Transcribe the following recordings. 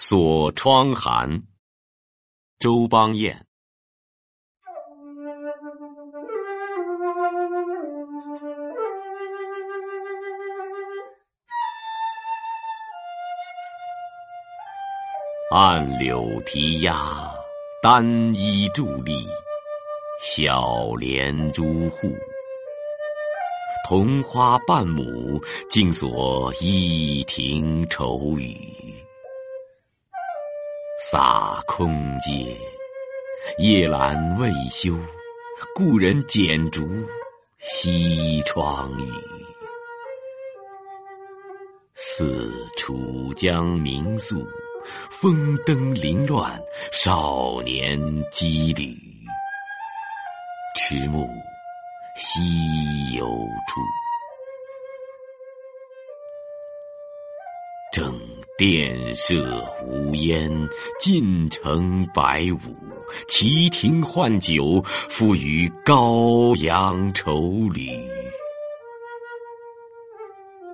锁窗寒，周邦彦。暗柳啼鸦，单衣伫立，小帘朱户。桐花半亩，净锁一庭愁雨。洒空阶，夜阑未休，故人剪烛，西窗雨。似楚江明宿，风灯凌乱，少年羁旅。迟暮。西游处，正殿设无烟，尽城百舞。旗亭换酒，付与高阳愁侣。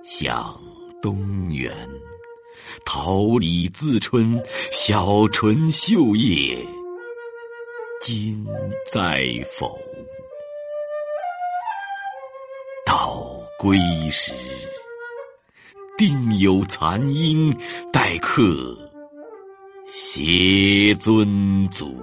向东园，桃李自春，小唇绣叶，今在否？到归时，定有残音待客，携尊祖。